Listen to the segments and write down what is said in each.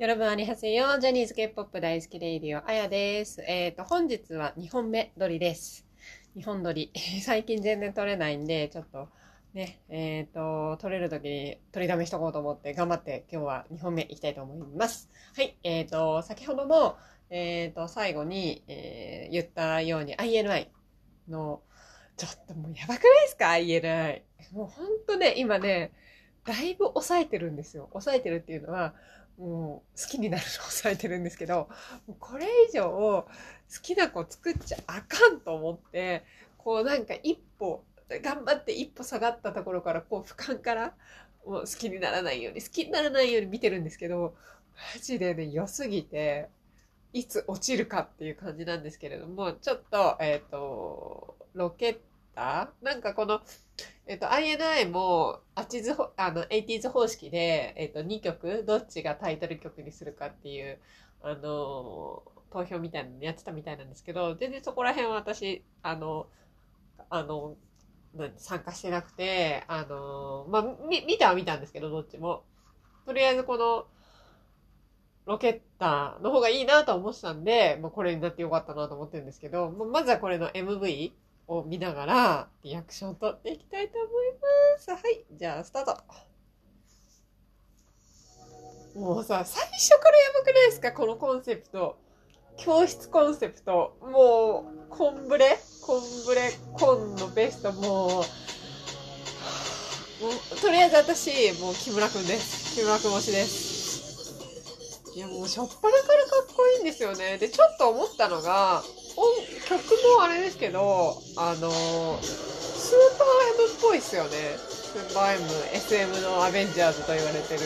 よろぶんありはせよ。ジャニーズ K-POP 大好きレイディオ、あやです。えっ、と、本日は2本目撮りです。2本撮り。最近全然撮れないんで、ちょっとね、えっ、と、撮れる時に撮りだめしとこうと思って頑張って今日は2本目いきたいと思います。はい。えっ、と、先ほども、えっ、と、最後に、えー言ったように INI の、ちょっともうやばくないですか ?INI。もうほんとね、今ね、だいぶ抑えてるんですよ。抑えてるっていうのは、もう好きになるのを抑えてるんですけど、これ以上好きな子作っちゃあかんと思って、こうなんか一歩、頑張って一歩下がったところから、こう俯瞰から、もう好きにならないように、好きにならないように見てるんですけど、マジでね、良すぎて、いつ落ちるかっていう感じなんですけれども、ちょっと、えっ、と、ロケッタ？ーなんかこの、えっと、INI も、あチズ、あの、80s 方式で、えっと、2曲、どっちがタイトル曲にするかっていう、あの、投票みたいなのやってたみたいなんですけど、全然そこら辺は私、あの、あの、参加してなくて、あの、まあ、み、見たは見たんですけど、どっちも。とりあえずこの、ロケッターの方がいいなと思ってたんで、まあ、これになってよかったなと思ってるんですけど、まあまずはこれの MV を見ながら、リアクション取っていきたいと思います。はい。じゃあ、スタート。もうさ、最初からやばくないですか？このコンセプト。教室コンセプト。もう、コンブレ？コンブレ？コンのベスト、もう、もうとりあえず私、もう木村くんです。木村くん推しです。いや、もう、しょっぱなからかっこいいんですよね。で、ちょっと思ったのが、曲もあれですけど、あの、スーパー M っぽいっすよね。スーパー M、SM のアベンジャーズと言われてる。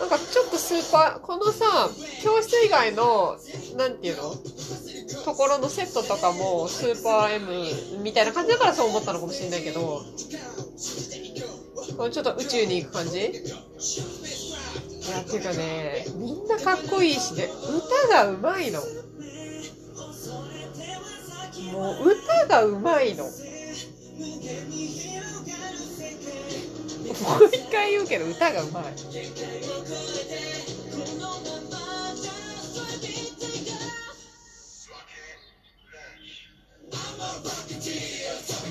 なんかちょっとスーパー、このさ、教室以外の、なんていうの？ところのセットとかもスーパー M みたいな感じだからそう思ったのかもしれないけど、このちょっと宇宙に行く感じ？いや、ていうかね、みんなかっこいいしね、歌がうまいの。もう歌がうまいの。もう一回言うけど歌がうまい。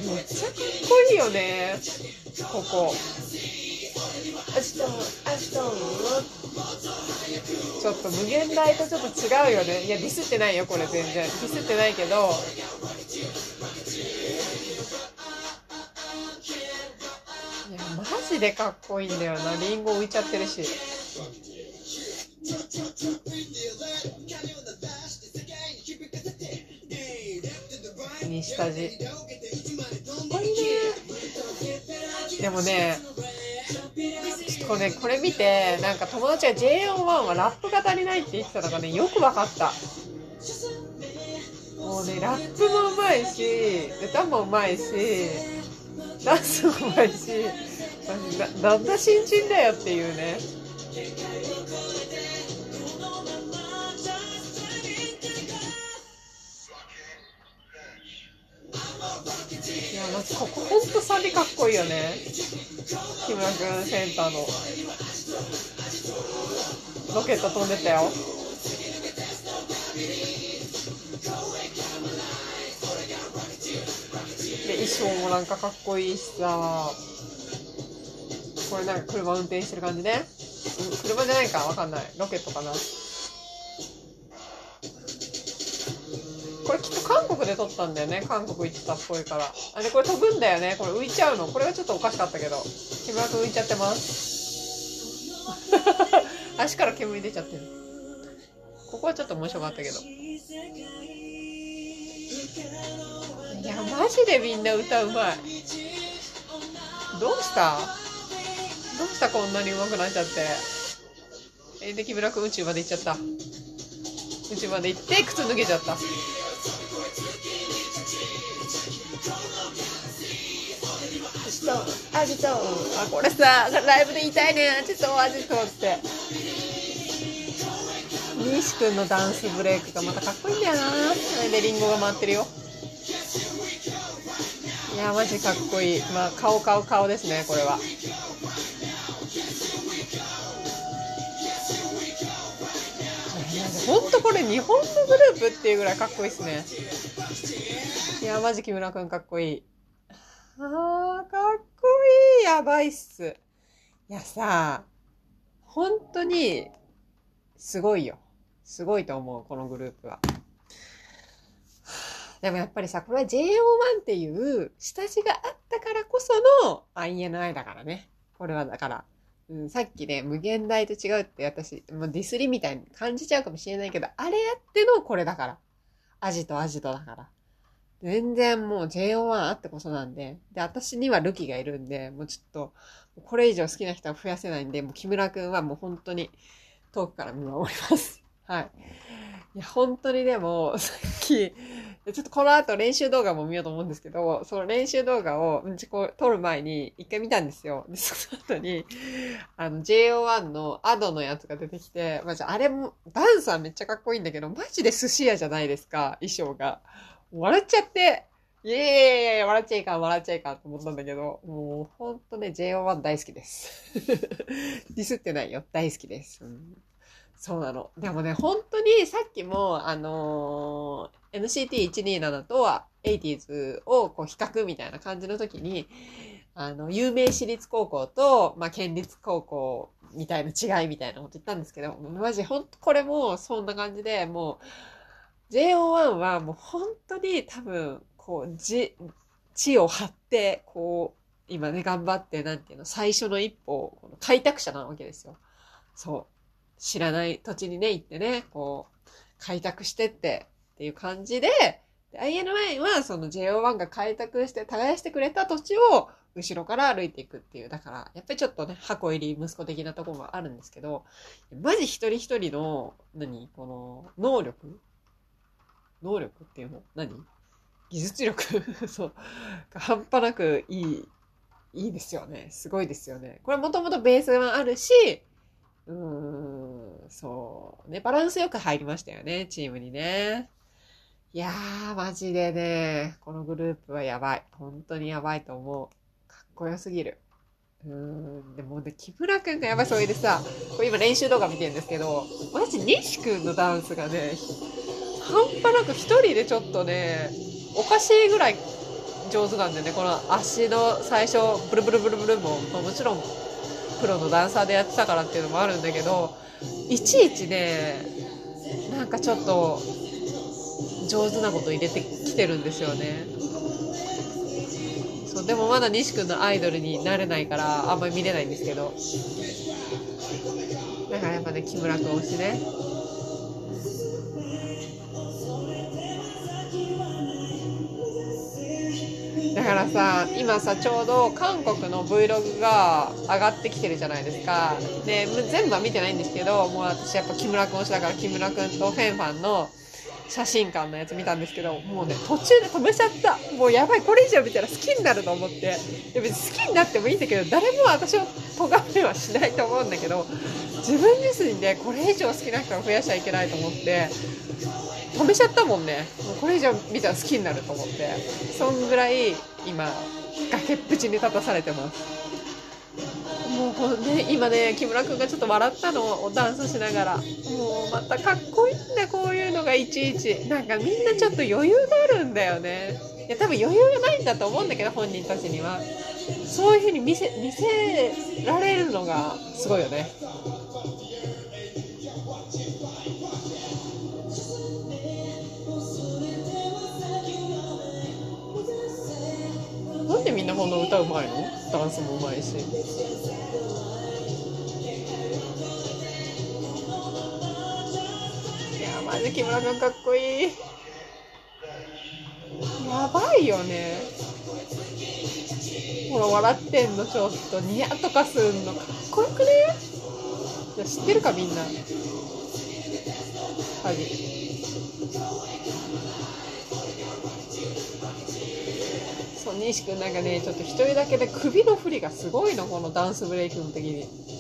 めっちゃかっこいいよね、ここ。あちょっと、あちょっと、ちょっと無限大とちょっと違うよね。いや、ディスってないよ、これ全然。ディスってないけど。ジでかっこいいんだよな。リンゴ浮いちゃってるし。西下地。かっこいいね。でもね、ちょっとね、これ見て、なんか友達が JO1 はラップが足りないって言ってたのがね、よくわかった。もうね、ラップもうまいし、歌もうまいし、ダンスもうまいし、な、なんだ新人だよっていうね。いや、まずここほんとサビかっこいいよね。木村くんセンターの。ロケット飛んでたよ。で、衣装もなんかかっこいいしさ。これな車運転してる感じね。車じゃないかわかんない。ロケットかな。これきっと韓国で撮ったんだよね。韓国行ってたっぽいから。あれこれ飛ぶんだよね。これ浮いちゃうの。これがちょっとおかしかったけど。木村くん浮いちゃってます。足から煙出ちゃってる。ここはちょっと面白かったけど。いや、マジでみんな歌うまい。どうした？どうしたこんなに上手くなっちゃって？え、で、木村くん宇宙まで行っちゃった。宇宙まで行って、靴脱げちゃった。アジト、あ、これさ、ライブで言いたいね。アジト、アジトって。西くんのダンスブレイクがまたかっこいいんだよな。それでリンゴが回ってるよ。いや、マジかっこいい。まあ、顔、顔、顔ですね、これは。ほんとこれ日本のグループっていうぐらいかっこいいっすね。いや、マジ木村くんかっこいい。あー、かっこいい。やばいっす。いやさ、本当に、すごいよ。すごいと思う、このグループは。でもやっぱりさ、これは JO1 っていう下地があったからこその INI だからね。これはだから。うん、さっきね、無限大と違うって私、もうディスりみたいに感じちゃうかもしれないけど、あれやってのこれだから。アジトアジトだから。全然もう JO1 あってこそなんで。で、私にはルキがいるんで、もうちょっと、これ以上好きな人は増やせないんで、もう木村くんはもう本当に遠くから見守ります。はい。いや、本当にでも、さっき、ちょっとこの後練習動画も見ようと思うんですけど、その練習動画を、うんちこう、撮る前に一回見たんですよ。で、その後に、あの、JO1 のアドのやつが出てきて、マジあれも、ダンスはめっちゃかっこいいんだけど、マジで寿司屋じゃないですか、衣装が。笑っちゃって、イエーイ笑っちゃいかん、笑っちゃいかんと思ったんだけど、もうほんとね、JO1 大好きです。ディスってないよ。大好きです。うんそうなの。でもね、本当にさっきも、あのー、NCT127 とは 80s をこう比較みたいな感じの時に、あの、有名私立高校と、まあ、県立高校みたいな違いみたいなこと言ったんですけど、マジ本当これもそんな感じで、もう、JO1 はもう本当に多分、こう、じ、地を張って、こう、今ね、頑張って、なんていうの、最初の一歩、この開拓者なわけですよ。そう。知らない土地にね、行ってね、こう、開拓してってっていう感じで、INI はその JO1 が開拓して耕してくれた土地を後ろから歩いていくっていう。だから、やっぱりちょっとね、箱入り息子的なところがあるんですけど、マジ一人一人の、何？この、能力？能力っていうの？何？技術力？そう。半端なくいい、いいですよね。すごいですよね。これもともとベースがあるし、うーん、そう。ね、バランスよく入りましたよね、チームにね。いやー、マジでね、このグループはやばい。本当にやばいと思う。かっこよすぎる。うーん、でもね、木村くんがやばい、それでさ、これ今練習動画見てるんですけど、私、西くんのダンスがね、半端なく一人でちょっとね、おかしいぐらい上手なんだよね。この足の最初、ブルブルブルブルも、もちろんプロのダンサーでやってたからっていうのもあるんだけどいちいちねなんかちょっと上手なこと入れてきてるんですよね。そうでもまだ西君のアイドルになれないからあんまり見れないんですけど。だからやっぱね木村君推しね。だからさ今さちょうど韓国の Vlog が上がってきてるじゃないですか。で全部は見てないんですけどもう私やっぱ木村君推しだから木村君とフェンファンの写真館のやつ見たんですけどもうね途中で止めちゃった。もうやばいこれ以上見たら好きになると思って。で別に好きになってもいいんだけど誰も私を咎めはしないと思うんだけど自分自身でこれ以上好きな人を増やしちゃいけないと思って止めちゃったもんね。もうこれ以上見たら好きになると思って。そんぐらい今崖っぷちに立たされてます。もうね今ね木村君がちょっと笑ったのをダンスしながらもうまたかっこいいんだこういうのがいちいちなんかみんなちょっと余裕があるんだよね。いや多分余裕がないんだと思うんだけど本人たちには。そういうふうに見せ見せられるのがすごいよね。なんでみんなこんな歌うまいの？ダンスもうまいし。いやマジ木村君かっこいい。やばいよね。ほら笑ってんのちょっとニヤとかすんのかっこよくね？いや知ってるかみんな。はい。そう西君なんかねちょっと一人だけで首の振りがすごいのこのダンスブレイクの時に。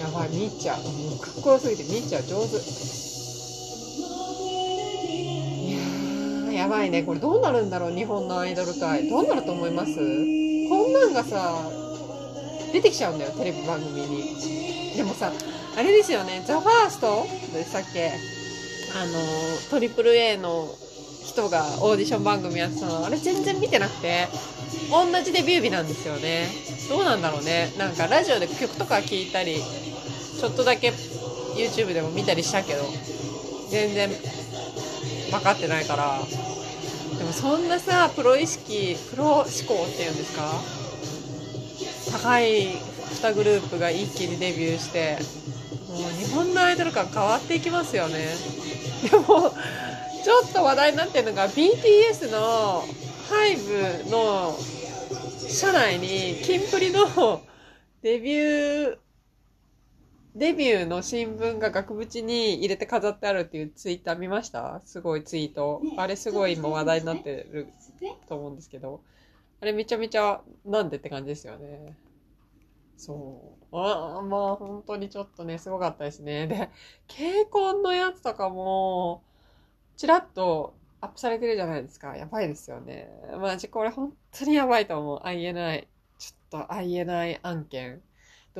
やばいみっちゃんかっこよすぎてみっちゃん上手いややばいね。これどうなるんだろう日本のアイドル界。どうなると思います？こんなんがさ、出てきちゃうんだよ、テレビ番組に。でもさ、あれですよね、ザ・ファースト？でしたっけ？あの、トリプル A の人がオーディション番組やってたの、あれ全然見てなくて、同じデビュー日なんですよね。どうなんだろうね。なんかラジオで曲とか聞いたり、ちょっとだけ YouTube でも見たりしたけど、全然分かってないから。でもそんなさ、プロ意識、プロ思考っていうんですか？高い2グループが一気にデビューして、もう日本のアイドル感変わっていきますよね。でも、ちょっと話題になってるのが BTS の HYBE の社内にキンプリのデビュー、デビューの新聞が額縁に入れて飾ってあるっていうツイッター見ました？すごいツイート。あれすごい今話題になってると思うんですけど。あれめちゃめちゃなんでって感じですよね。そう。ああ、まあ本当にちょっとね、すごかったですね。で、ケイコンのやつとかも、ちらっとアップされてるじゃないですか。やばいですよね。マジこれ本当にやばいと思う。INI。ちょっと INI 案件。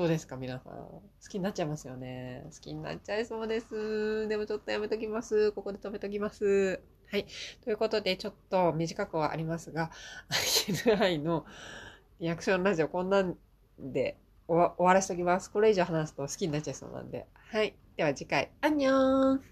どうですか皆さん。好きになっちゃいますよね。好きになっちゃいそうです。でもちょっとやめときます。ここで止めときます。はい。ということで、ちょっと短くはありますが、INI のリアクションラジオこんなんで終わらせときます。これ以上話すと好きになっちゃいそうなんで。はい。では次回、アンニョーン